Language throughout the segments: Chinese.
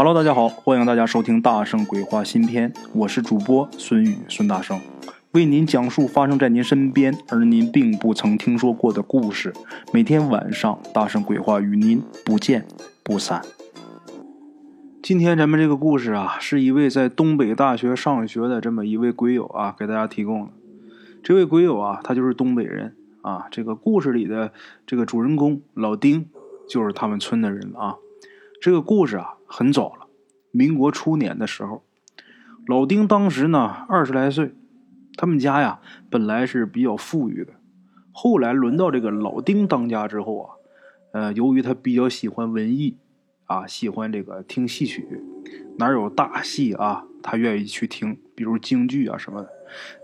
Hello，大家好，欢迎大家收听《大圣鬼话》新篇，我是主播孙宇孙大圣，为您讲述发生在您身边而您并不曾听说过的故事。每天晚上，大圣鬼话与您不见不散。今天咱们这个故事啊，是一位在东北大学上学的这么一位鬼友啊，给大家提供的。这位鬼友啊，他就是东北人啊。这个故事里的这个主人公老丁，就是他们村的人啊。这个故事啊。很早了，民国初年的时候，老丁当时呢二十来岁，他们家呀本来是比较富裕的，后来轮到这个老丁当家之后啊，呃，由于他比较喜欢文艺，啊，喜欢这个听戏曲，哪有大戏啊，他愿意去听，比如京剧啊什么的，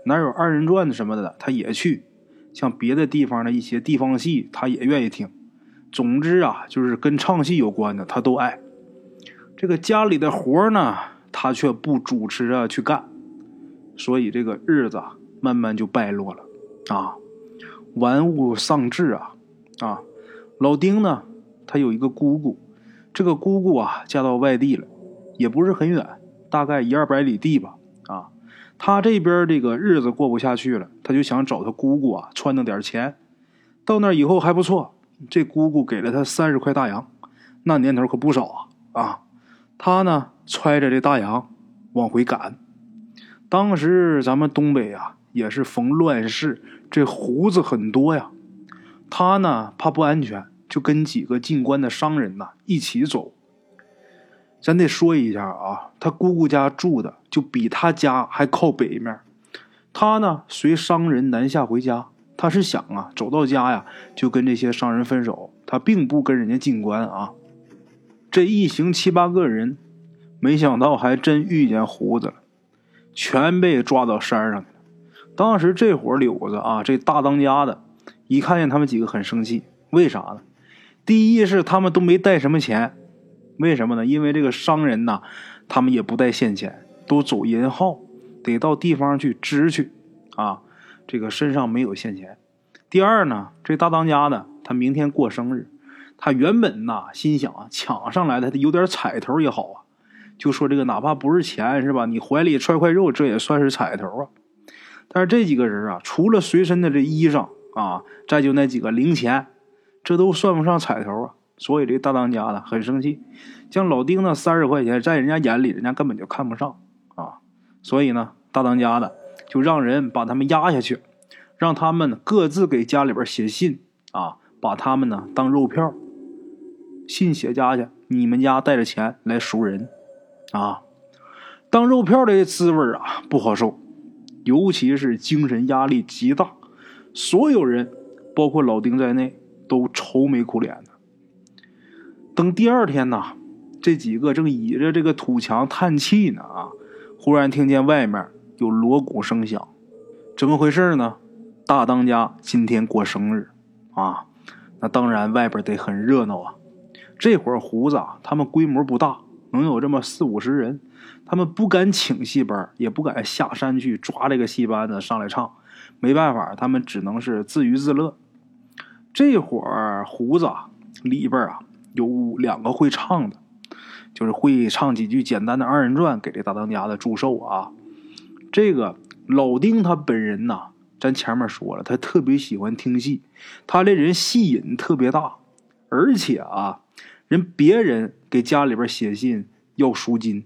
哪有二人转什么的，他也去，像别的地方的一些地方戏，他也愿意听，总之啊，就是跟唱戏有关的，他都爱。这个家里的活呢，他却不主持着去干，所以这个日子慢慢就败落了，啊，玩物丧志啊，啊，老丁呢，他有一个姑姑，这个姑姑啊嫁到外地了，也不是很远，大概一二百里地吧，啊，他这边这个日子过不下去了，他就想找他姑姑啊撺掇点钱，到那以后还不错，这姑姑给了他三十块大洋，那年头可不少啊，啊。他呢，揣着这大洋往回赶。当时咱们东北啊，也是逢乱世，这胡子很多呀。他呢，怕不安全，就跟几个进关的商人呐一起走。咱得说一下啊，他姑姑家住的就比他家还靠北面。他呢，随商人南下回家，他是想啊，走到家呀，就跟这些商人分手。他并不跟人家进关啊。这一行七八个人，没想到还真遇见胡子了，全被抓到山上去了。当时这伙柳子啊，这大当家的，一看见他们几个很生气，为啥呢？第一是他们都没带什么钱，为什么呢？因为这个商人呐，他们也不带现钱，都走银号，得到地方去支去啊，这个身上没有现钱。第二呢，这大当家的他明天过生日。他原本呐，心想啊，抢上来的他有点彩头也好啊，就说这个哪怕不是钱是吧？你怀里揣块肉，这也算是彩头啊。但是这几个人啊，除了随身的这衣裳啊，再就那几个零钱，这都算不上彩头啊。所以这大当家的很生气，像老丁那三十块钱，在人家眼里，人家根本就看不上啊。所以呢，大当家的就让人把他们压下去，让他们各自给家里边写信啊，把他们呢当肉票。信写家去，你们家带着钱来赎人，啊，当肉票的滋味啊不好受，尤其是精神压力极大，所有人，包括老丁在内，都愁眉苦脸的。等第二天呐，这几个正倚着这个土墙叹气呢，啊，忽然听见外面有锣鼓声响，怎么回事呢？大当家今天过生日，啊，那当然外边得很热闹啊。这会儿胡子，他们规模不大，能有这么四五十人，他们不敢请戏班，也不敢下山去抓这个戏班子上来唱，没办法，他们只能是自娱自乐。这会儿胡子里边啊有两个会唱的，就是会唱几句简单的二人转给这大当家的祝寿啊。这个老丁他本人呐，咱前面说了，他特别喜欢听戏，他这人戏瘾特别大，而且啊。人别人给家里边写信要赎金，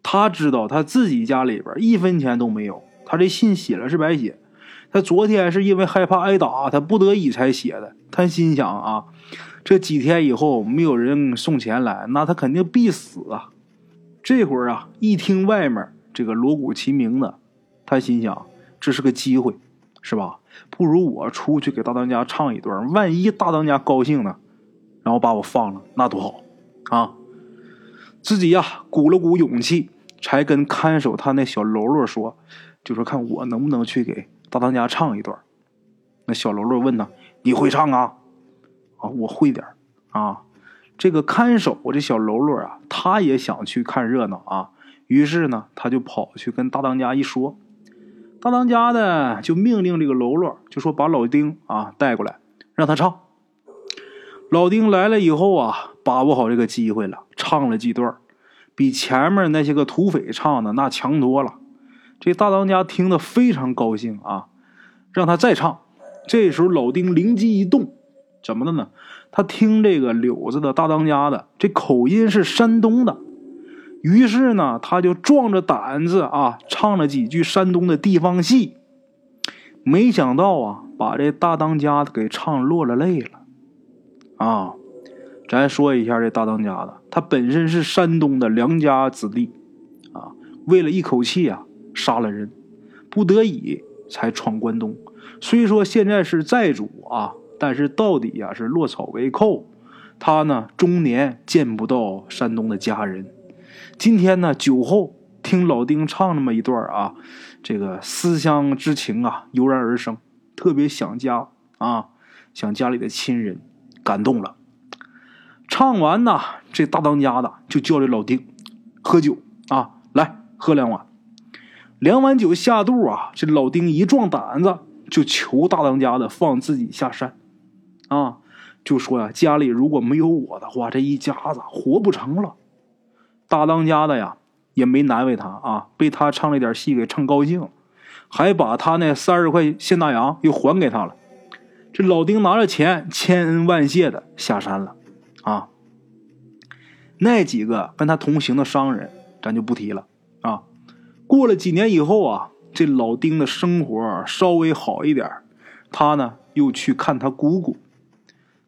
他知道他自己家里边一分钱都没有，他这信写了是白写。他昨天是因为害怕挨打，他不得已才写的。他心想啊，这几天以后没有人送钱来，那他肯定必死啊。这会儿啊，一听外面这个锣鼓齐鸣的，他心想这是个机会，是吧？不如我出去给大当家唱一段，万一大当家高兴呢？然后把我放了，那多好啊！自己呀，鼓了鼓勇气，才跟看守他那小喽啰说，就说看我能不能去给大当家唱一段。那小喽啰问他：“你会唱啊？”啊，我会点啊。这个看守，我这小喽啰啊，他也想去看热闹啊。于是呢，他就跑去跟大当家一说，大当家的就命令这个喽啰，就说把老丁啊带过来，让他唱。老丁来了以后啊，把握好这个机会了，唱了几段，比前面那些个土匪唱的那强多了。这大当家听得非常高兴啊，让他再唱。这时候老丁灵机一动，怎么的呢？他听这个柳子的大当家的这口音是山东的，于是呢，他就壮着胆子啊，唱了几句山东的地方戏。没想到啊，把这大当家的给唱落了泪了。啊，咱说一下这大当家的，他本身是山东的良家子弟，啊，为了一口气啊，杀了人，不得已才闯关东。虽说现在是寨主啊。但是到底呀是落草为寇，他呢终年见不到山东的家人。今天呢酒后听老丁唱那么一段啊，这个思乡之情啊油然而生，特别想家啊，想家里的亲人，感动了。唱完呢，这大当家的就叫这老丁喝酒啊，来喝两碗。两碗酒下肚啊，这老丁一壮胆子，就求大当家的放自己下山。啊，就说呀，家里如果没有我的话，这一家子活不成了。大当家的呀，也没难为他啊，被他唱了点戏给唱高兴，还把他那三十块现大洋又还给他了。这老丁拿着钱，千恩万谢的下山了。啊，那几个跟他同行的商人，咱就不提了。啊，过了几年以后啊，这老丁的生活稍微好一点，他呢又去看他姑姑。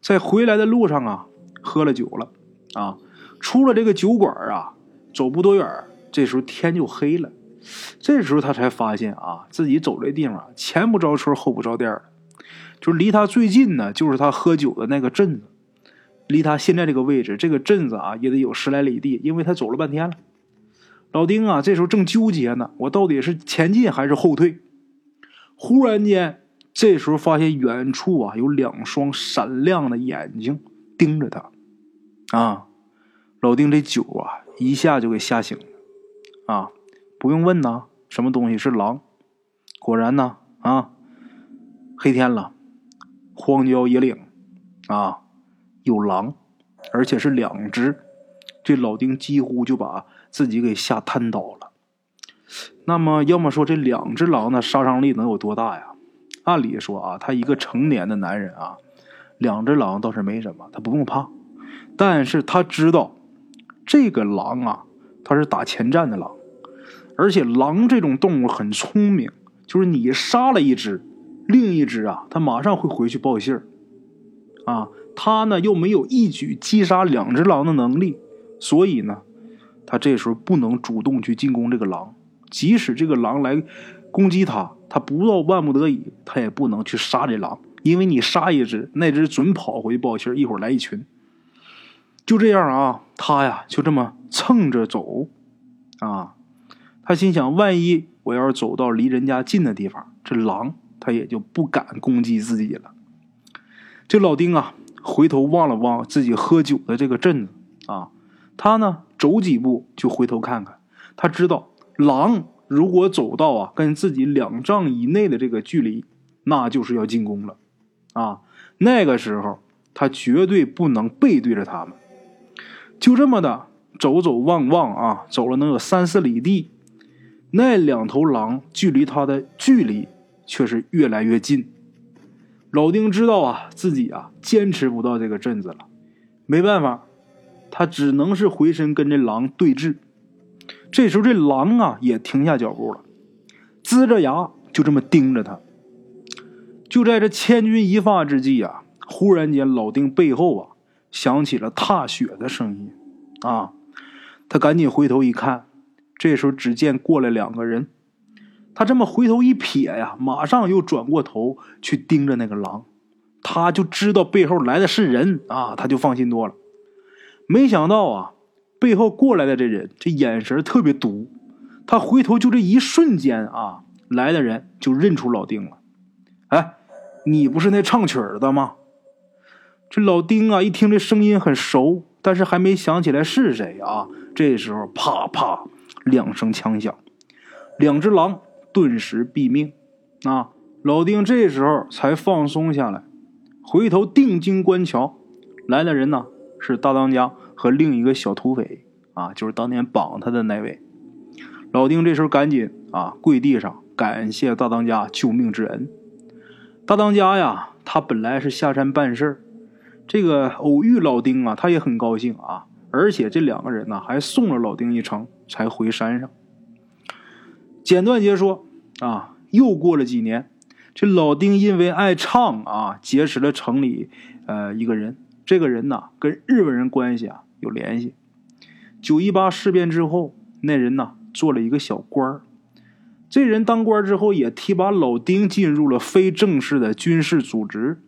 在回来的路上啊，喝了酒了，啊，出了这个酒馆啊，走不多远，这时候天就黑了。这时候他才发现啊，自己走这地方前不着村后不着店，就是离他最近呢，就是他喝酒的那个镇子，离他现在这个位置，这个镇子啊，也得有十来里地，因为他走了半天了。老丁啊，这时候正纠结呢，我到底是前进还是后退？忽然间。这时候发现远处啊有两双闪亮的眼睛盯着他，啊，老丁这酒啊一下就给吓醒了，啊，不用问呐，什么东西是狼？果然呢，啊，黑天了，荒郊野岭，啊，有狼，而且是两只，这老丁几乎就把自己给吓瘫倒了。那么，要么说这两只狼的杀伤力能有多大呀？按理说啊，他一个成年的男人啊，两只狼倒是没什么，他不用怕。但是他知道，这个狼啊，它是打前站的狼，而且狼这种动物很聪明，就是你杀了一只，另一只啊，它马上会回去报信儿。啊，它呢又没有一举击杀两只狼的能力，所以呢，它这时候不能主动去进攻这个狼，即使这个狼来攻击它，它不到万不得已，它也不能去杀这狼，因为你杀一只，那只准跑回去报信一会儿来一群。就这样啊，他呀就这么蹭着走，啊，他心想，万一我要是走到离人家近的地方，这狼他也就不敢攻击自己了。这老丁啊，回头望了望自己喝酒的这个镇子啊，他呢走几步就回头看看，他知道狼。如果走到啊跟自己两丈以内的这个距离，那就是要进攻了，啊，那个时候他绝对不能背对着他们。就这么的走走望望啊，走了能有三四里地，那两头狼距离他的距离却是越来越近。老丁知道啊自己啊坚持不到这个镇子了，没办法，他只能是回身跟这狼对峙。这时候，这狼啊也停下脚步了，呲着牙就这么盯着他。就在这千钧一发之际啊，忽然间，老丁背后啊响起了踏雪的声音啊！他赶紧回头一看，这时候只见过来两个人。他这么回头一瞥呀，马上又转过头去盯着那个狼。他就知道背后来的是人啊，他就放心多了。没想到啊！背后过来的这人，这眼神特别毒。他回头就这一瞬间啊，来的人就认出老丁了。哎，你不是那唱曲儿的吗？这老丁啊，一听这声音很熟，但是还没想起来是谁啊。这时候，啪啪两声枪响，两只狼顿时毙命。啊，老丁这时候才放松下来，回头定睛观瞧，来的人呢是大当家。和另一个小土匪啊，就是当年绑他的那位。老丁这时候赶紧啊跪地上感谢大当家救命之恩。大当家呀，他本来是下山办事儿，这个偶遇老丁啊，他也很高兴啊，而且这两个人呢还送了老丁一程，才回山上。简短截说啊，又过了几年，这老丁因为爱唱啊，结识了城里呃一个人，这个人呢跟日本人关系啊有联系。九一八事变之后，那人呢。做了一个小官儿，这人当官之后也提拔老丁进入了非正式的军事组织。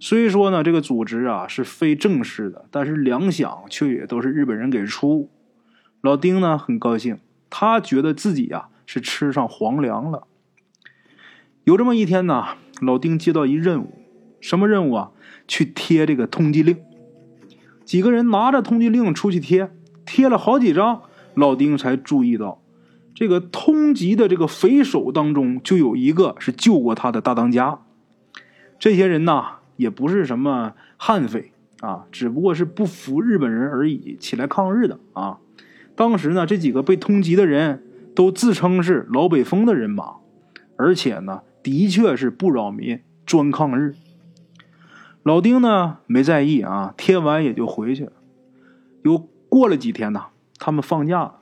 虽说呢，这个组织啊是非正式的，但是粮饷却也都是日本人给出。老丁呢很高兴，他觉得自己啊是吃上皇粮了。有这么一天呢，老丁接到一任务，什么任务啊？去贴这个通缉令。几个人拿着通缉令出去贴，贴了好几张，老丁才注意到。这个通缉的这个匪首当中，就有一个是救过他的大当家。这些人呐，也不是什么悍匪啊，只不过是不服日本人而已，起来抗日的啊。当时呢，这几个被通缉的人都自称是老北风的人马，而且呢，的确是不扰民，专抗日。老丁呢没在意啊，贴完也就回去了。又过了几天呢，他们放假了。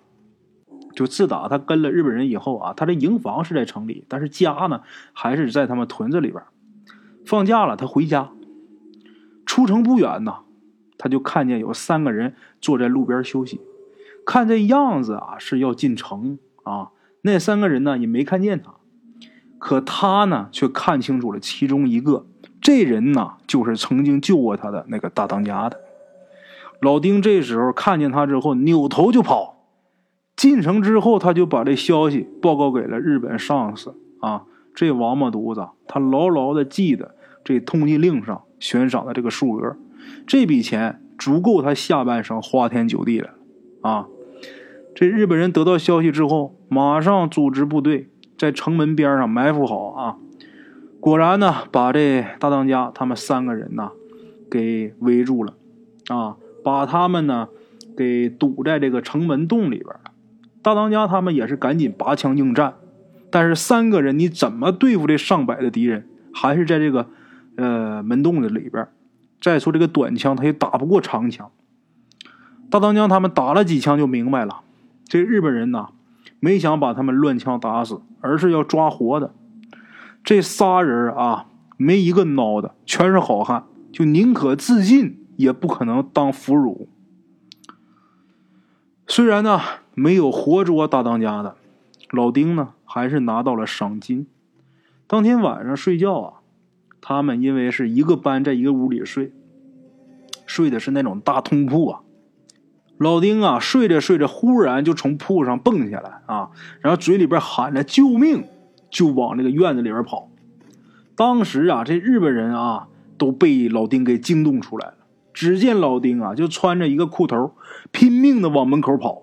就自打他跟了日本人以后啊，他的营房是在城里，但是家呢还是在他们屯子里边。放假了，他回家，出城不远呢，他就看见有三个人坐在路边休息，看这样子啊是要进城啊。那三个人呢也没看见他，可他呢却看清楚了其中一个，这人呢就是曾经救过他的那个大当家的。老丁这时候看见他之后，扭头就跑。进城之后，他就把这消息报告给了日本上司。啊，这王八犊子，他牢牢的记得这通缉令上悬赏的这个数额，这笔钱足够他下半生花天酒地了。啊，这日本人得到消息之后，马上组织部队在城门边上埋伏好。啊，果然呢，把这大当家他们三个人呢给围住了。啊，把他们呢给堵在这个城门洞里边了。大当家他们也是赶紧拔枪应战，但是三个人你怎么对付这上百的敌人？还是在这个呃门洞子里边。再说这个短枪他也打不过长枪。大当家他们打了几枪就明白了，这日本人呐没想把他们乱枪打死，而是要抓活的。这仨人啊没一个孬的，全是好汉，就宁可自尽也不可能当俘虏。虽然呢。没有活捉大当家的老丁呢，还是拿到了赏金。当天晚上睡觉啊，他们因为是一个班在一个屋里睡，睡的是那种大通铺啊。老丁啊，睡着睡着，忽然就从铺上蹦下来啊，然后嘴里边喊着救命，就往那个院子里边跑。当时啊，这日本人啊都被老丁给惊动出来了。只见老丁啊，就穿着一个裤头，拼命的往门口跑。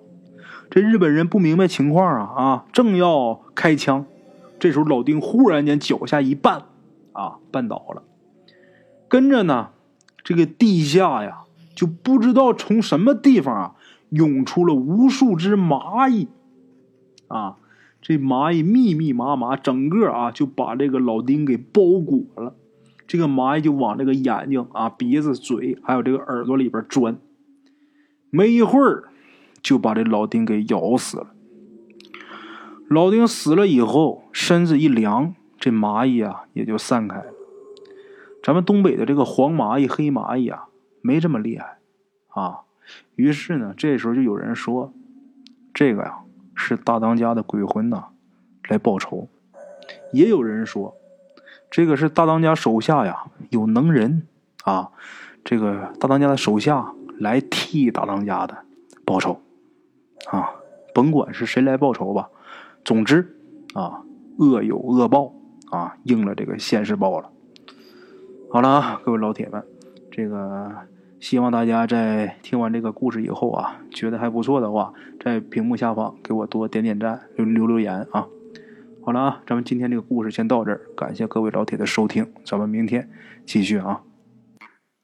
这日本人不明白情况啊啊，正要开枪，这时候老丁忽然间脚下一绊，啊，绊倒了。跟着呢，这个地下呀，就不知道从什么地方啊，涌出了无数只蚂蚁，啊，这蚂蚁密密麻麻，整个啊就把这个老丁给包裹了。这个蚂蚁就往这个眼睛啊、鼻子、嘴还有这个耳朵里边钻，没一会儿。就把这老丁给咬死了。老丁死了以后，身子一凉，这蚂蚁啊也就散开了。咱们东北的这个黄蚂蚁、黑蚂蚁啊，没这么厉害啊。于是呢，这时候就有人说，这个呀是大当家的鬼魂呐，来报仇。也有人说，这个是大当家手下呀有能人啊，这个大当家的手下来替大当家的报仇。啊，甭管是谁来报仇吧，总之啊，恶有恶报啊，应了这个现世报了。好了啊，各位老铁们，这个希望大家在听完这个故事以后啊，觉得还不错的话，在屏幕下方给我多点点赞，留留留言啊。好了啊，咱们今天这个故事先到这儿，感谢各位老铁的收听，咱们明天继续啊。